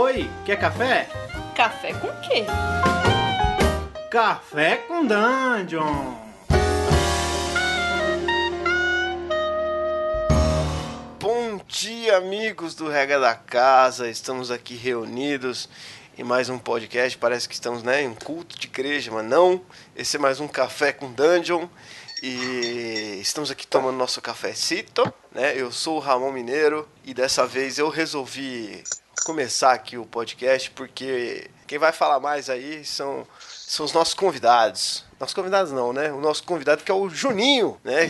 Oi, quer café? Café com quê? Café com Dungeon! Bom dia, amigos do Rega da Casa. Estamos aqui reunidos em mais um podcast. Parece que estamos né, em um culto de igreja, mas não. Esse é mais um Café com Dungeon. E estamos aqui tomando nosso cafecito, né? Eu sou o Ramon Mineiro e dessa vez eu resolvi começar aqui o podcast porque quem vai falar mais aí são, são os nossos convidados. Nossos convidados não, né? O nosso convidado que é o Juninho, né?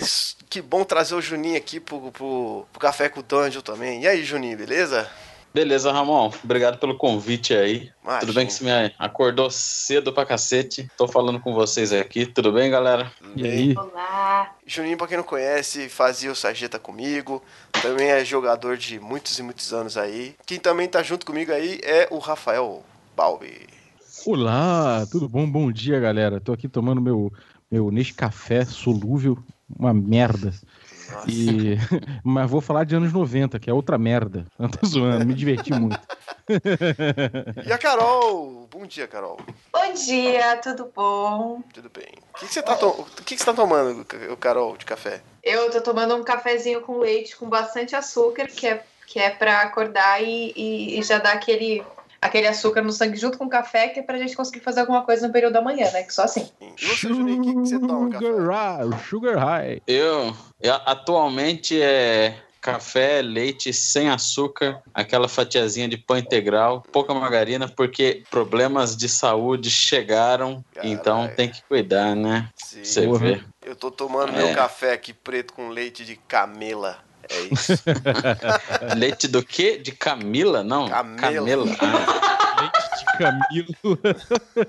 Que bom trazer o Juninho aqui pro, pro, pro Café com o Dungeon também. E aí, Juninho, beleza? Beleza, Ramon. Obrigado pelo convite aí. Imagina. Tudo bem que você me acordou cedo pra cacete? Tô falando com vocês aqui. Tudo bem, galera? E aí? Olá! Juninho, pra quem não conhece, fazia o Sarjeta comigo. Também é jogador de muitos e muitos anos aí. Quem também tá junto comigo aí é o Rafael Balbi. Olá, tudo bom? Bom dia, galera. Tô aqui tomando meu, meu Nescafé solúvel, uma merda. E... Mas vou falar de anos 90, que é outra merda. Não tô zoando, me diverti muito. E a Carol? Bom dia, Carol. Bom dia, tudo bom? Tudo bem. O que, que você tá, to... o que que você tá tomando, o Carol, de café? Eu tô tomando um cafezinho com leite com bastante açúcar, que é, que é pra acordar e, e, e já dar aquele, aquele açúcar no sangue junto com o café, que é pra gente conseguir fazer alguma coisa no período da manhã, né? Que só assim. Sugar high, sugar high. Eu, eu atualmente é café, leite sem açúcar, aquela fatiazinha de pão integral, pouca margarina, porque problemas de saúde chegaram, Caralho. então tem que cuidar, né? Sim. Você vê. Eu tô tomando É. meu café aqui preto com leite de camela. É isso. Leite do quê? De Camila? Não, Camelo. Camela. Ah, Leite de Camilo.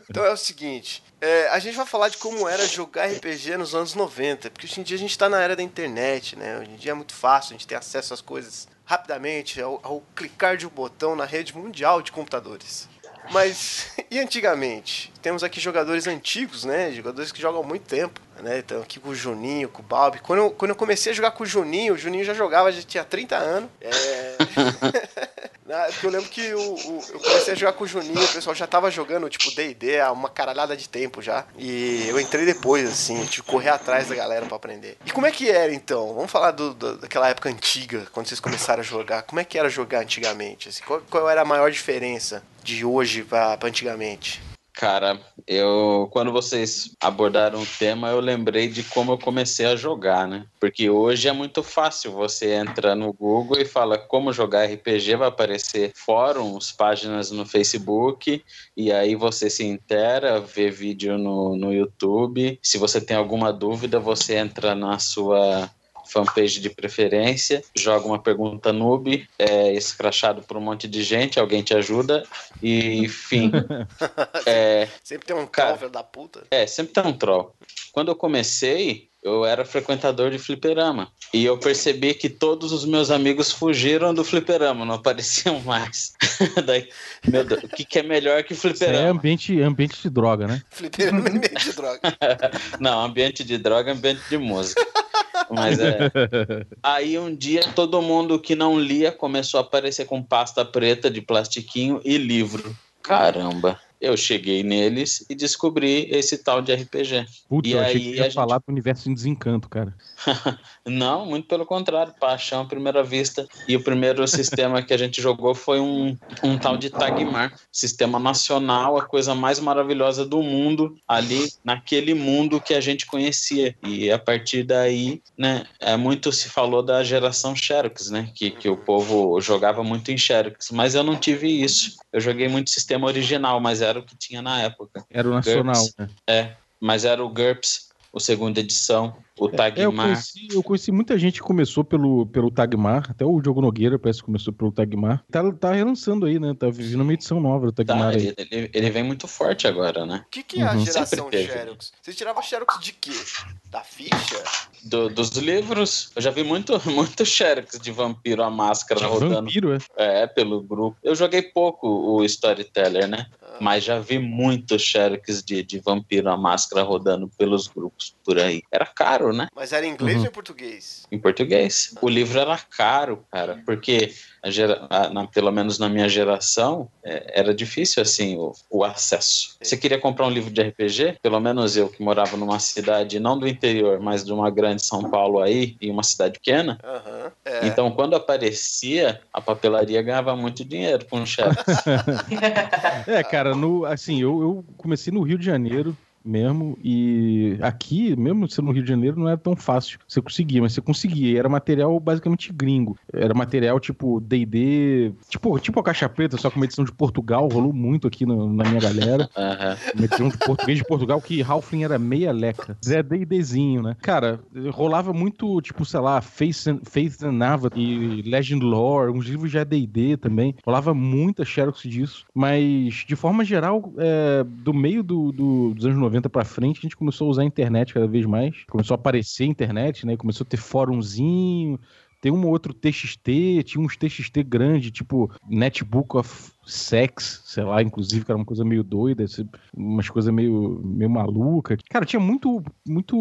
Então é o seguinte, é, a gente vai falar de como era jogar RPG nos anos 90, porque hoje em dia a gente tá na era da internet, né? Hoje em dia é muito fácil, a gente tem acesso às coisas rapidamente, ao, ao clicar de um botão na rede mundial de computadores. Mas, e antigamente? Temos aqui jogadores antigos, né? Jogadores que jogam há muito tempo, né? Então aqui com o Juninho, com o Balbi. Quando eu, quando eu comecei a jogar com o Juninho, o Juninho já jogava, já tinha 30 anos. É... Porque eu lembro que o, o- eu comecei a jogar com o Juninho, o pessoal já tava jogando, tipo, D&D há uma caralhada de tempo já. E eu entrei depois, assim, que correr atrás da galera pra aprender. E como é que era, então? Vamos falar do- do- daquela época antiga, quando vocês começaram a jogar. Como é que era jogar antigamente? assim? qual, qual era a maior diferença de hoje pra antigamente? Cara, eu quando vocês abordaram o tema, eu lembrei de como eu comecei a jogar, né? Porque hoje é muito fácil, você entra no Google e fala como jogar RPG, vai aparecer fóruns, páginas no Facebook, e aí você se intera, vê vídeo no, no YouTube. Se você tem alguma dúvida, você entra na sua fanpage de preferência, joga uma pergunta noob, é escrachado por um monte de gente, alguém te ajuda, e enfim. é, Sempre tem um Cara. cover da puta. é, sempre tem um troll. Quando eu comecei, eu era frequentador de fliperama. E eu percebi que todos os meus amigos fugiram do fliperama, não apareciam mais. Daí, meu Deus, o que, que é melhor que Isso é fliperama? ambiente, ambiente de droga, né? Fliperama e meio de droga. Não, ambiente de droga, ambiente de música. Mas é. Aí um dia todo mundo que não lia começou a aparecer com pasta preta de plastiquinho e livro. Caramba. Eu cheguei neles e descobri esse tal de RPG. Putz, E eu achei aí que a ia gente- falar do universo em desencanto, cara. Não, muito pelo contrário, paixão à primeira vista. E o primeiro sistema que a gente jogou foi um, um tal de Tagmar, sistema nacional, a coisa mais maravilhosa do mundo, ali naquele mundo que a gente conhecia. E a partir daí, né, é muito se falou da geração Xerox, né, que, que o povo jogava muito em Xerox, mas eu não tive isso. Eu joguei muito sistema original, mas era o que tinha na época. Era o nacional, né? É, mas era o GURPS, o segunda edição, o É, eu, Tagmar. conheci, eu conheci muita gente que começou pelo, pelo Tagmar, até o Diogo Nogueira parece que começou pelo Tagmar. Tá, tá relançando aí, né? Tá vivendo uma edição nova do Tá, Tagmar aí. ele, ele- ele vem muito forte agora, né? O que, que é a Uhum. geração Sempre teve. Xerox? Você tirava Xerox de quê? Da ficha? Do- dos livros, eu já vi muito, muito Xerox de Vampiro a Máscara De rodando vampiro, é. é, pelo grupo. Eu joguei pouco o Storyteller, né? Mas já vi muito Xerox de, de Vampiro a Máscara rodando pelos grupos por aí. Era caro, né? Mas era em inglês Uhum. ou em português? Em português. O livro era caro, cara, porque gera, a, na, pelo menos na minha geração, é, era difícil assim o, o, acesso. Você queria comprar um livro de RPG? Pelo menos eu que morava numa cidade não do interior, mas de uma grande São Paulo aí, e uma cidade pequena. Uhum, é. Então, quando aparecia, a papelaria ganhava muito dinheiro com o chefe. é, cara, no, assim, eu, eu comecei no Rio de Janeiro, mesmo. E aqui, mesmo sendo no Rio de Janeiro, não era tão fácil você conseguir, mas você conseguia. E era material basicamente gringo. Era material tipo DD, tipo, tipo a Caixa Preta, só com uma edição de Portugal, rolou muito aqui no, na minha galera. Uhum. Uma edição de português de Portugal que Halfling era meia leca. Zé DDzinho, né? Cara, rolava muito, tipo, sei lá, Faith and, Faith and Nava e Legend Lore, uns livros de ADD também. Rolava muita xerox disso. Mas, de forma geral, é, do meio do, do, dos anos 90, 90 para frente, a gente começou a usar a internet cada vez mais. Começou a aparecer a internet, né? Começou a ter fórumzinho, tem um outro TXT, tinha uns TXT grande, tipo Netbook of sex, sei lá, inclusive, que era uma coisa meio doida, umas coisas meio, meio maluca. Cara, tinha muito, muito,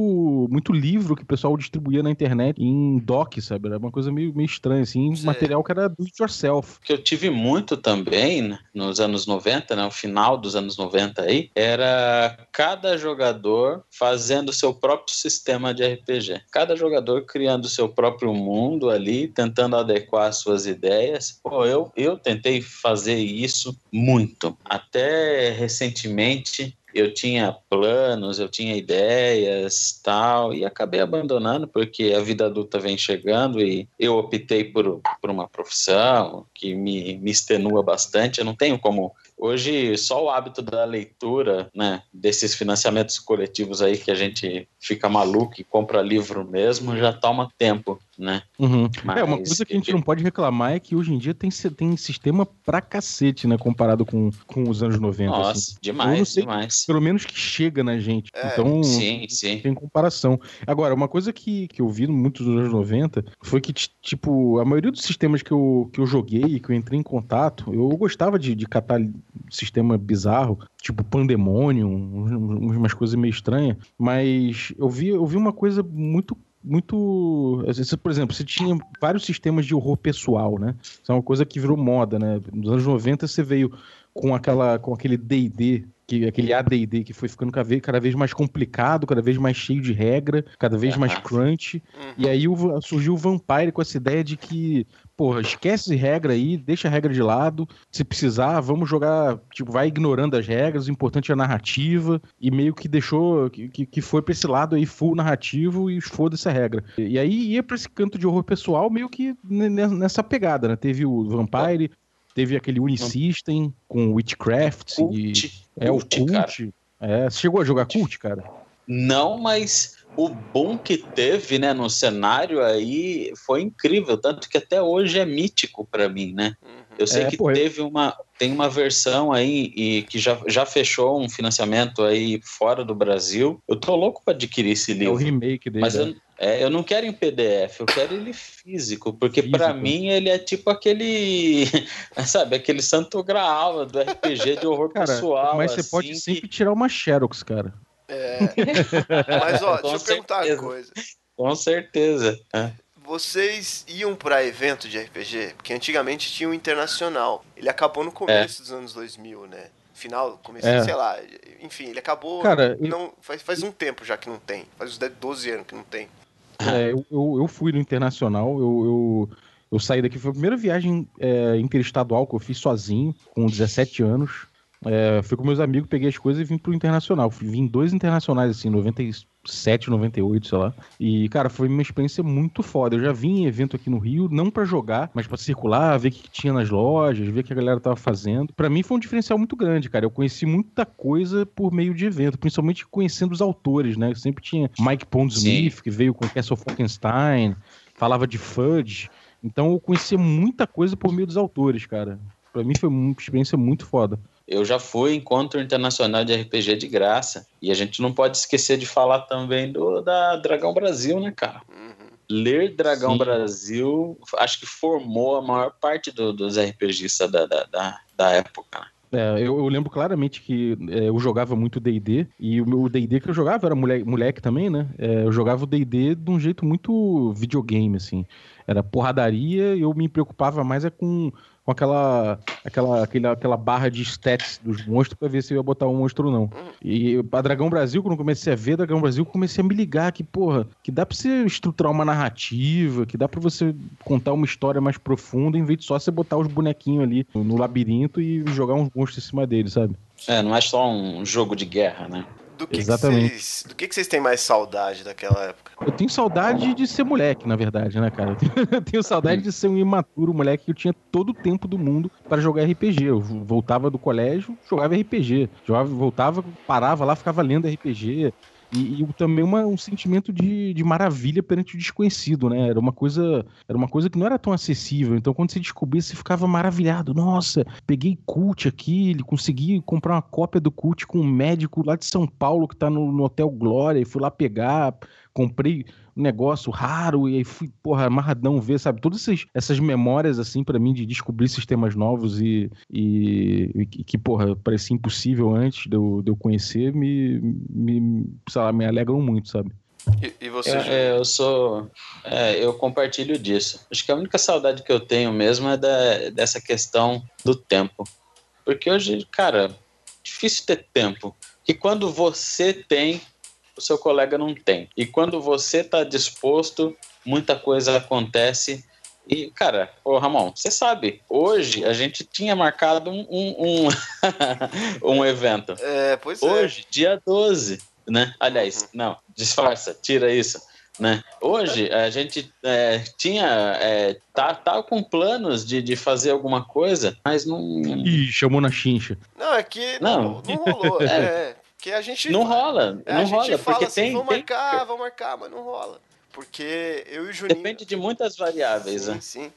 muito livro que o pessoal distribuía na internet em doc, sabe? Era uma coisa meio, meio estranha, assim, Sim. material que era do it yourself. Que eu tive muito também né, nos anos 90, né? O final dos anos 90 aí, era cada jogador fazendo seu próprio sistema de RPG. Cada jogador criando seu próprio mundo ali, tentando adequar suas ideias. Pô, eu, eu tentei fazer isso muito. Até recentemente eu tinha planos, eu tinha ideias, tal, e acabei abandonando porque a vida adulta vem chegando e eu optei por, por uma profissão que me, me extenua bastante. Eu não tenho como Hoje, só o hábito da leitura, né, desses financiamentos coletivos aí que a gente fica maluco e compra livro mesmo, já toma tempo, né? Uhum. Mas... É, uma coisa que a gente não pode reclamar é que hoje em dia tem, tem sistema pra cacete, né, comparado com, com os anos 90. Nossa, assim. demais, sei, demais. Pelo menos que chega na gente. É, então, sim, sim. tem comparação. Agora, uma coisa que, que eu vi muitos dos anos 90 foi que, tipo, a maioria dos sistemas que eu, que eu joguei, que eu entrei em contato, eu gostava de, de catar sistema bizarro, tipo Pandemonium, umas coisas meio estranhas, mas eu vi, eu vi uma coisa muito muito. Por exemplo, você tinha vários sistemas de horror pessoal, né? Isso é uma coisa que virou moda, né? Nos anos 90 você veio com, aquela, com aquele DD, que, aquele ADD que foi ficando cada vez, mais complicado, cada vez mais cheio de regra, cada vez mais crunch. Uhum. E aí o, surgiu o Vampire com essa ideia de que, porra, esquece regra aí, deixa a regra de lado. Se precisar, vamos jogar, tipo, vai ignorando as regras, o importante é a narrativa. E meio que deixou, que, que foi pra esse lado aí, full narrativo e foda-se a regra. E aí ia pra esse canto de horror pessoal, meio que nessa pegada, né? Teve o Vampire. Teve aquele Unisystem com Witchcraft. Cult, e, é o Cult. É, você chegou a jogar Cult, cara? Não, mas o boom que teve, né, no cenário aí foi incrível, tanto que até hoje é mítico para mim, né? Uhum. Eu sei é, que pô, teve uma tem uma versão aí e que já, já fechou um financiamento aí fora do Brasil. Eu tô louco para adquirir esse livro. É o remake dele. Mas eu, é, eu não quero em PDF, eu quero ele físico, porque para mim ele é tipo aquele, sabe, aquele santo graal do RPG de horror cara, pessoal. Mas você assim, pode sempre tirar uma Xerox, cara. É. Mas ó, deixa eu perguntar uma coisa. Com certeza. É. Vocês iam para evento de RPG? Porque antigamente tinha o internacional. Ele acabou no começo é. dos anos 2000, né? Final, começo, é. sei lá. Enfim, ele acabou. Cara, não, faz, faz um tempo já que não tem. Faz uns 12 anos que não tem. É, eu, eu, eu, fui no internacional, eu, eu, eu, saí daqui, foi a primeira viagem é, interestadual que eu fiz sozinho, com 17 anos. É, fui com meus amigos, peguei as coisas e vim pro internacional. Vim dois internacionais, assim, 97, 98, sei lá. E, cara, foi uma experiência muito foda. Eu já vim em evento aqui no Rio, não para jogar, mas para circular, ver o que tinha nas lojas, ver o que a galera tava fazendo. para mim foi um diferencial muito grande, cara. Eu conheci muita coisa por meio de evento, principalmente conhecendo os autores, né? Eu sempre tinha Mike Pondsmith, que veio com Castle Falkenstein, falava de Fudge. Então eu conhecia muita coisa por meio dos autores, cara. Pra mim foi uma experiência muito foda. Eu já fui encontro internacional de RPG de graça. E a gente não pode esquecer de falar também do da Dragão Brasil, né, cara? Uhum. Ler Dragão Sim. Brasil, acho que formou a maior parte do, dos RPGistas da, da, da, da época, né? É, eu, eu, lembro claramente que é, eu jogava muito D&D, e o meu D&D que eu jogava era moleque, moleque também, né? É, eu jogava o D&D de um jeito muito videogame, assim. Era porradaria e eu me preocupava mais é com, com aquela, aquela, aquela, aquela barra de stats dos monstros pra ver se eu ia botar um monstro ou não. E a Dragão Brasil, quando comecei a ver Dragão Brasil, comecei a me ligar que, porra, que dá pra você estruturar uma narrativa, que dá pra você contar uma história mais profunda, em vez de só você botar os bonequinhos ali no labirinto e jogar uns monstros em cima deles, sabe? É, não é só um jogo de guerra, né? Do que, que Exatamente. vocês, do que, que vocês têm mais saudade daquela época? Eu tenho saudade de ser moleque, na verdade, né, cara? Eu tenho saudade de ser um imaturo moleque que eu tinha todo o tempo do mundo para jogar RPG. Eu voltava do colégio, jogava RPG. Jogava, voltava, parava lá, ficava lendo RPG. E, e também uma, um sentimento de, de maravilha perante o desconhecido, né? Era uma coisa era uma coisa que não era tão acessível. Então, quando você descobria, você ficava maravilhado. Nossa, peguei cult aqui, ele consegui comprar uma cópia do cult com um médico lá de São Paulo que tá no, no Hotel Glória e fui lá pegar, comprei um negócio raro e aí fui, porra, amarradão ver, sabe? Todas essas, essas memórias, assim, para mim, de descobrir sistemas novos e, e, e que, porra, parecia impossível antes de eu, de eu conhecer, me, me, sei lá, me alegram muito, sabe? E, e você, Eu, é, eu sou. é, eu compartilho disso. Acho que a única saudade que eu tenho mesmo é da, dessa questão do tempo. Porque hoje, cara, difícil ter tempo. E quando você tem, o seu colega não tem. E quando você tá disposto, muita coisa acontece. E, cara, ô Ramon, você sabe, hoje a gente tinha marcado um, um, um, um evento. É, pois é. Hoje, dia 12, né? Aliás, não, disfarça, tira isso. Né? Hoje a gente é, tinha é, tá, tá com planos de, de fazer alguma coisa, mas não, Ih, chamou na chincha. Não, é que Não. não, não rolou. É, é, que a gente. não rola, é, a não gente rola, fala porque assim, tem, vamos tem- marcar, vamos marcar, mas não rola. Porque eu e o Juninho. depende de muitas variáveis, Sim, né? sim.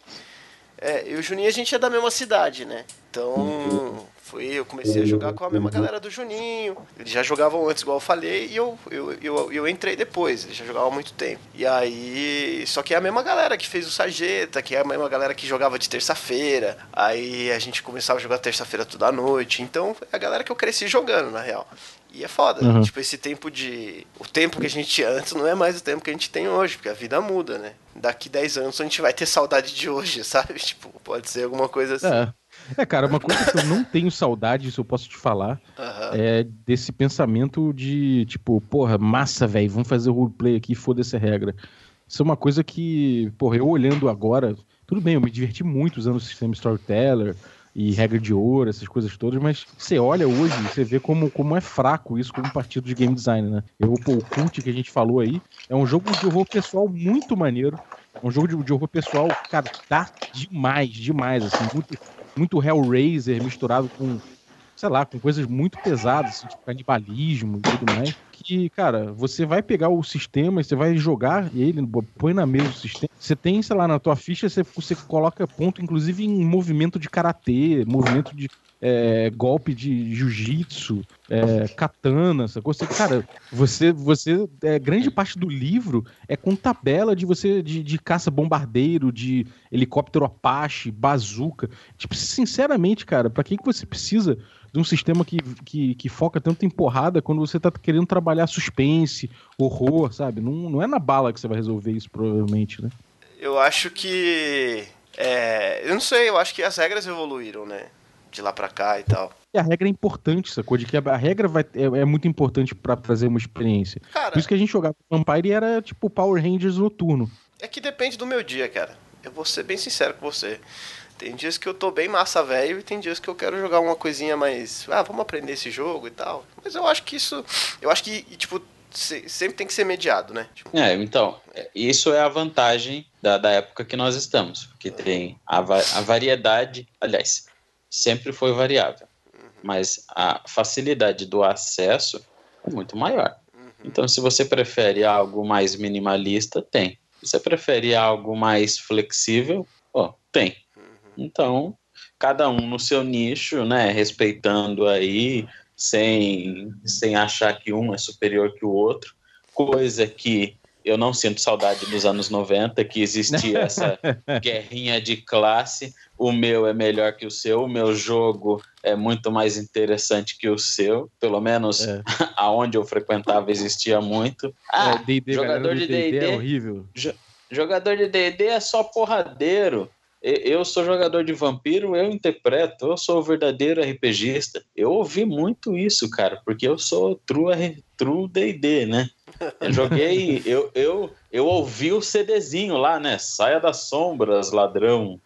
É, eu e o Juninho a gente é da mesma cidade, né? Então, foi, eu comecei a jogar com a mesma galera do Juninho. Eles já jogavam antes, igual eu falei, e eu, eu, eu, eu entrei depois. Eles já jogavam há muito tempo. E aí, só que é a mesma galera que fez o Sarjeta, que é a mesma galera que jogava de terça-feira. Aí a gente começava a jogar terça-feira toda a noite. Então, é a galera que eu cresci jogando, na real. E é foda, Uhum. tipo, esse tempo de. O tempo que a gente tinha antes não é mais o tempo que a gente tem hoje, porque a vida muda, né? Daqui 10 anos a gente vai ter saudade de hoje, sabe? Tipo, pode ser alguma coisa assim. É. É, cara, uma coisa que eu não tenho saudade, isso eu posso te falar, Aham. é desse pensamento de, tipo, porra, massa, velho, vamos fazer o roleplay aqui, foda-se a regra. Isso é uma coisa que, porra, eu olhando agora, tudo bem, eu me diverti muito usando o sistema Storyteller e regra de ouro, essas coisas todas, mas você olha hoje, você vê como, como é fraco isso como partido de game design, né? Eu, pô, o Cult que a gente falou aí é um jogo de horror pessoal muito maneiro. É um jogo de, de horror pessoal, cara, tá demais, demais, assim, muito, muito Hellraiser misturado com, sei lá, com coisas muito pesadas, assim, tipo canibalismo e tudo mais. Que, cara, você vai pegar o sistema, você vai jogar ele, põe na mesa o sistema. Você tem, sei lá, na tua ficha, você, você coloca ponto, inclusive, em movimento de karatê, movimento de é, golpe de jiu-jitsu, é, katana, essa coisa. Cara, você, você é, grande parte do livro é com tabela de você de, de caça bombardeiro, de helicóptero Apache, bazuca. Tipo, sinceramente, cara, pra que, que você precisa de um sistema que, que, que foca tanto em porrada quando você tá querendo trabalhar suspense, horror, sabe? Não, não é na bala que você vai resolver isso, provavelmente, né? Eu acho que. É, eu não sei, eu acho que as regras evoluíram, né? De lá pra cá e tal. E a regra é importante, sacou? De que a, regra vai, é, é muito importante pra trazer uma experiência. Cara, Por isso que a gente jogava Vampire e era tipo Power Rangers noturno. é que depende do meu dia, cara. Eu vou ser bem sincero com você. Tem dias que eu tô bem massa velho e tem dias que eu quero jogar uma coisinha mais. Ah, vamos aprender esse jogo e tal. Mas eu acho que isso. Eu acho que, tipo, se- sempre tem que ser mediado, né? Tipo, É, então, é, isso é a vantagem da, da época que nós estamos, que tem a, a variedade, aliás, sempre foi variável, mas a facilidade do acesso é muito maior. Então, se você prefere algo mais minimalista, tem. Se você prefere algo mais flexível, ó, tem. Então, cada um no seu nicho, né, respeitando aí, sem, sem achar que um é superior que o outro, coisa que eu não sinto saudade dos anos 90, que existia essa guerrinha de classe, o meu é melhor que o seu, o meu jogo é muito mais interessante que o seu, pelo menos É. aonde eu frequentava existia muito. Ah, É, D&D, jogador galera do de D&D D&D é horrível. jogador de D&D é só porradeiro. Eu sou jogador de vampiro, eu interpreto, eu sou o verdadeiro RPGista. Eu ouvi muito isso, cara, porque eu sou true, true D&D, né? Eu joguei, eu, eu, eu ouvi o CDzinho lá, né? Saia das sombras, ladrão,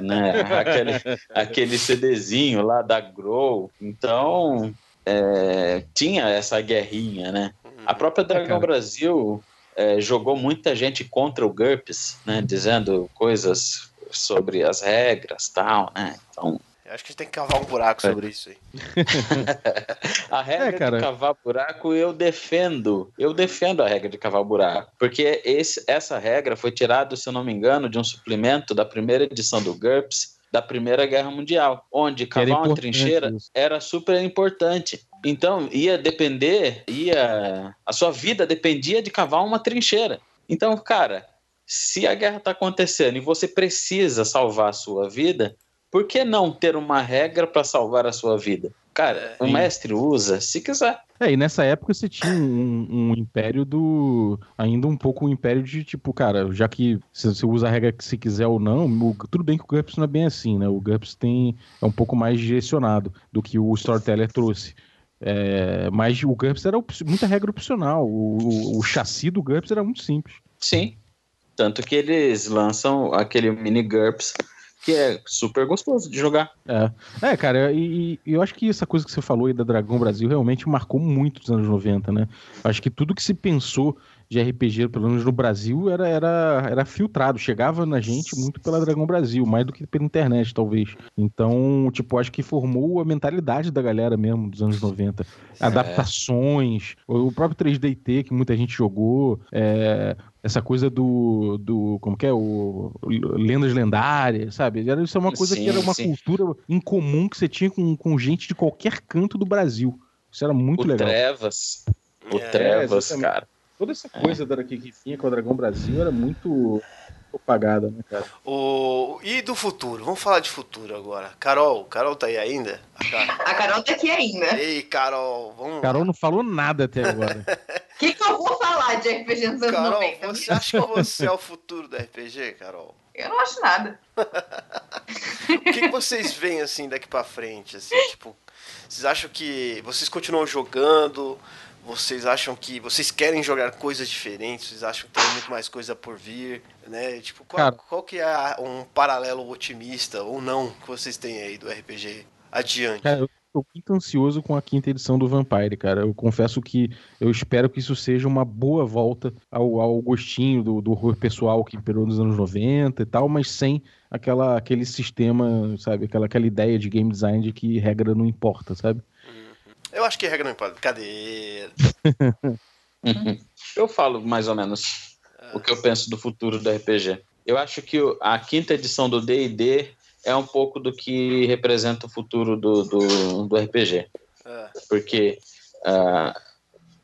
né? Aquele, aquele CDzinho lá da Grow. Então, é, tinha essa guerrinha, né? A própria Dragão é, Brasil é, jogou muita gente contra o GURPS, né? Dizendo coisas sobre as regras tal, né? Então. Eu acho que a gente tem que cavar um buraco sobre isso aí. a regra é, cara. de cavar buraco eu defendo. Eu defendo a regra de cavar buraco. Porque esse, essa regra foi tirada, se eu não me engano, de um suplemento da primeira edição do GURPS da Primeira Guerra Mundial, onde cavar uma trincheira isso. era super importante. Então ia depender, ia a sua vida dependia de cavar uma trincheira. Então, cara, se a guerra está acontecendo e você precisa salvar a sua vida, por que não ter uma regra para salvar a sua vida? Cara, é, o mestre usa se quiser. É, e nessa época você tinha um, um, império do. Ainda um pouco um império de tipo, cara, já que você usa a regra que se quiser ou não, o, tudo bem que o GURPS não é bem assim, né? O GURPS tem, é um pouco mais direcionado do que o Storyteller trouxe. É, mas o GURPS era muita regra opcional. O, o, o chassi do GURPS era muito simples. Sim. Tanto que eles lançam aquele mini GURPS que é super gostoso de jogar. É, é cara, e, e, eu acho que essa coisa que você falou aí da Dragão Brasil realmente marcou muito os anos 90, né? Acho que tudo que se pensou de RPG, pelo menos no Brasil, era, era, era filtrado, chegava na gente muito pela Dragão Brasil, mais do que pela internet, talvez. Então, tipo, acho que formou a mentalidade da galera mesmo dos anos 90. É. Adaptações, o próprio 3DT que muita gente jogou, é, essa coisa do, do. Como que é? O, lendas lendárias, sabe? Era, isso é uma coisa sim, que era uma sim. cultura incomum que você tinha com, com gente de qualquer canto do Brasil. Isso era muito o legal. Trevas. O é, Trevas, cara. Toda essa coisa é. da que, que vinha com o Dragão Brasil era muito propagada, né, cara? O... E do futuro? Vamos falar de futuro agora. Carol, Carol tá aí ainda? A Carol tá aqui ainda. Ei, Carol, vamos Carol não falou nada até agora. O que, que eu vou falar de RPG nos anos Carol, 90? Você acha que você é o futuro do RPG, Carol? Eu não acho nada. o que, que vocês veem assim daqui para frente, assim, tipo, vocês acham que vocês continuam jogando? Vocês acham que. Vocês querem jogar coisas diferentes? Vocês acham que tem muito mais coisa por vir? Né? Tipo, qual, Cara, qual que é um paralelo otimista ou não que vocês têm aí do RPG adiante? Cara, eu tô muito ansioso com a quinta edição do Vampire, cara. Eu confesso que eu espero que isso seja uma boa volta ao, ao gostinho do, do horror pessoal que imperou nos anos 90 e tal, mas sem aquela, aquele sistema, sabe? Aquela, aquela ideia de game design de que regra não importa, sabe? Eu acho que regra não importa. Brincadeira. eu falo mais ou menos o que eu penso do futuro do RPG. Eu acho que a quinta edição do D&D é um pouco do que representa o futuro do, do, do RPG. É. Porque uh,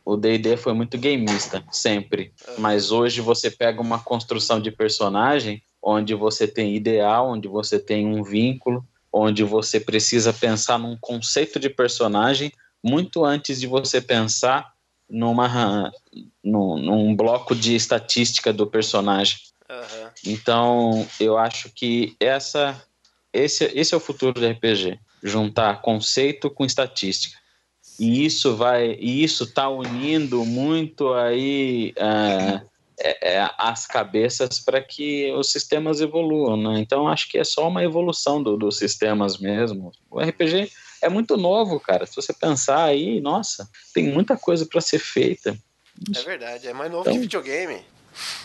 o D&D foi muito gameista, sempre. É. Mas hoje você pega uma construção de personagem onde você tem ideal, onde você tem um vínculo, onde você precisa pensar num conceito de personagem muito antes de você pensar numa, num, num bloco de estatística do personagem. Uhum. Então, eu acho que essa, esse, esse é o futuro do RPG. Juntar conceito com estatística. E isso vai, e isso está unindo muito aí uh, é, é, as cabeças para que os sistemas evoluam, né? Então acho que é só uma evolução do, dos sistemas mesmo. O RPG é muito novo, cara. Se você pensar aí, nossa, tem muita coisa para ser feita. É verdade, é mais novo então, que videogame.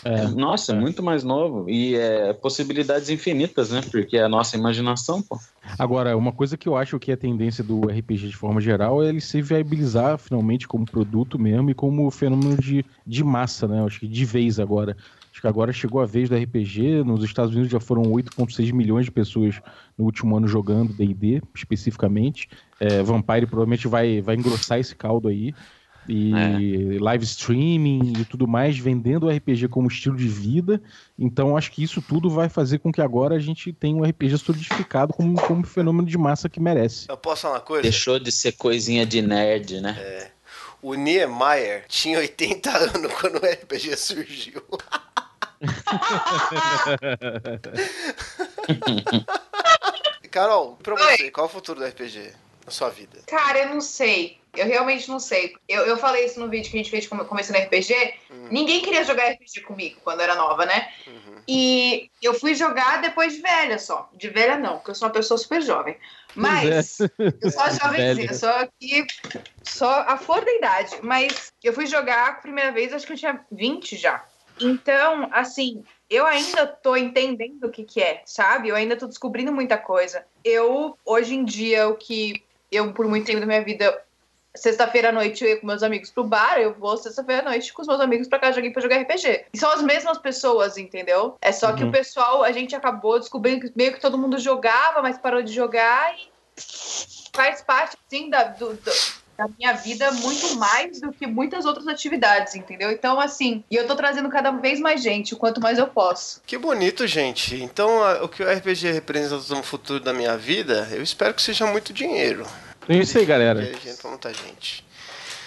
É, nossa, é muito mais novo. E é possibilidades infinitas, né? Porque é a nossa imaginação, pô. Agora, uma coisa que eu acho que é a tendência do RPG de forma geral é ele se viabilizar finalmente como produto mesmo e como fenômeno de, de massa, né? Eu acho que de vez agora. Que agora chegou a vez do RPG. Nos Estados Unidos já foram 8,6 milhões de pessoas no último ano jogando DD, especificamente. É, Vampire provavelmente vai, vai engrossar esse caldo aí. E é. live streaming e tudo mais, vendendo o RPG como estilo de vida. Então, acho que isso tudo vai fazer com que agora a gente tenha um RPG solidificado como, como fenômeno de massa que merece. Eu posso falar uma coisa? Deixou de ser coisinha de nerd, né? É. O Niemeyer tinha 80 anos quando o RPG surgiu. Carol, pra você, qual é o futuro do RPG na sua vida? Cara, eu não sei. Eu realmente não sei. Eu, eu falei isso no vídeo que a gente fez come- começando RPG. Hum. Ninguém queria jogar RPG comigo quando eu era nova, né? Uhum. E eu fui jogar depois de velha só. De velha não, porque eu sou uma pessoa super jovem. Mas eu sou jovenzinha, sou aqui, só a flor da idade. Mas eu fui jogar a primeira vez, acho que eu tinha 20 já. Então, assim, eu ainda tô entendendo o que que é, sabe? Eu ainda tô descobrindo muita coisa. Eu, hoje em dia, o que eu, por muito tempo da minha vida, sexta-feira à noite eu ia com meus amigos pro bar, eu vou sexta-feira à noite com os meus amigos pra casa de alguém pra jogar RPG. E são as mesmas pessoas, entendeu? É só que Uhum. o pessoal, a gente acabou descobrindo que meio que todo mundo jogava, mas parou de jogar e faz parte, assim, da, do- do- da minha vida muito mais do que muitas outras atividades, entendeu? Então, assim, e eu tô trazendo cada vez mais gente, o quanto mais eu posso. Que bonito, gente. Então, a- o que o RPG representa no futuro da minha vida, eu espero que seja muito dinheiro. Então é isso aí, galera. Gente- muita gente.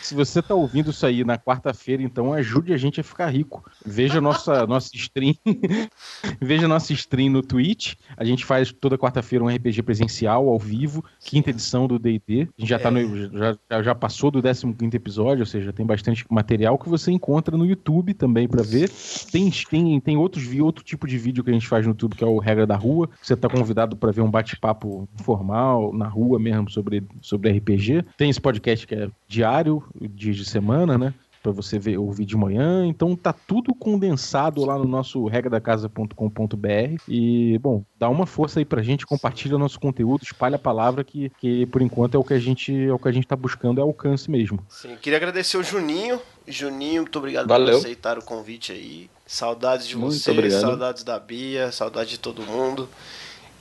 Se você tá ouvindo isso aí na quarta-feira, então ajude a gente a ficar rico. Veja nossa, nossa stream. Veja nossa stream no Twitch. A gente faz toda quarta-feira um RPG presencial, ao vivo, quinta edição do DD. A gente já, tá no, já, já passou do 15 episódio, ou seja, tem bastante material que você encontra no YouTube também pra ver. Tem, tem, tem outros outro tipo de vídeo que a gente faz no YouTube, que é o Regra da Rua. Você tá convidado pra ver um bate-papo informal, na rua mesmo, sobre, sobre RPG. Tem esse podcast que é diário, dia de semana, né? Pra você ver, ouvir de manhã. Então tá tudo condensado lá no nosso regradacasa.com.br. E, bom, dá uma força aí pra gente, compartilha nosso conteúdo, espalha a palavra que, que por enquanto é o que a gente é o que a gente tá buscando, é alcance mesmo. Sim, queria agradecer o Juninho. Juninho, muito obrigado Valeu. por aceitar o convite aí. Saudades de Muito você, obrigado. saudades da Bia, saudades de todo mundo.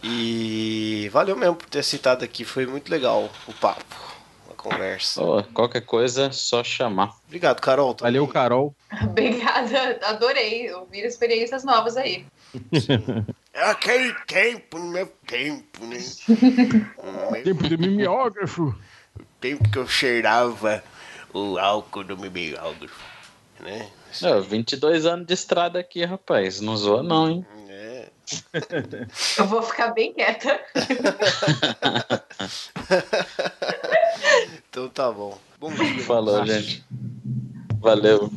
E valeu mesmo por ter aceitado aqui, foi muito legal o papo, conversa. Ó, qualquer coisa, só chamar. Obrigado, Carol. também. Valeu, Carol. Obrigada, adorei ouvir experiências novas aí. É aquele tempo, no meu tempo, né? Meu Tempo de mimeógrafo. tempo que eu cheirava o álcool do mimeógrafo, né? É, 22 anos de estrada aqui, rapaz. Não zoa não, hein? É. Eu vou ficar bem quieta. Então tá bom. Bom dia. Falou, gente. Valeu.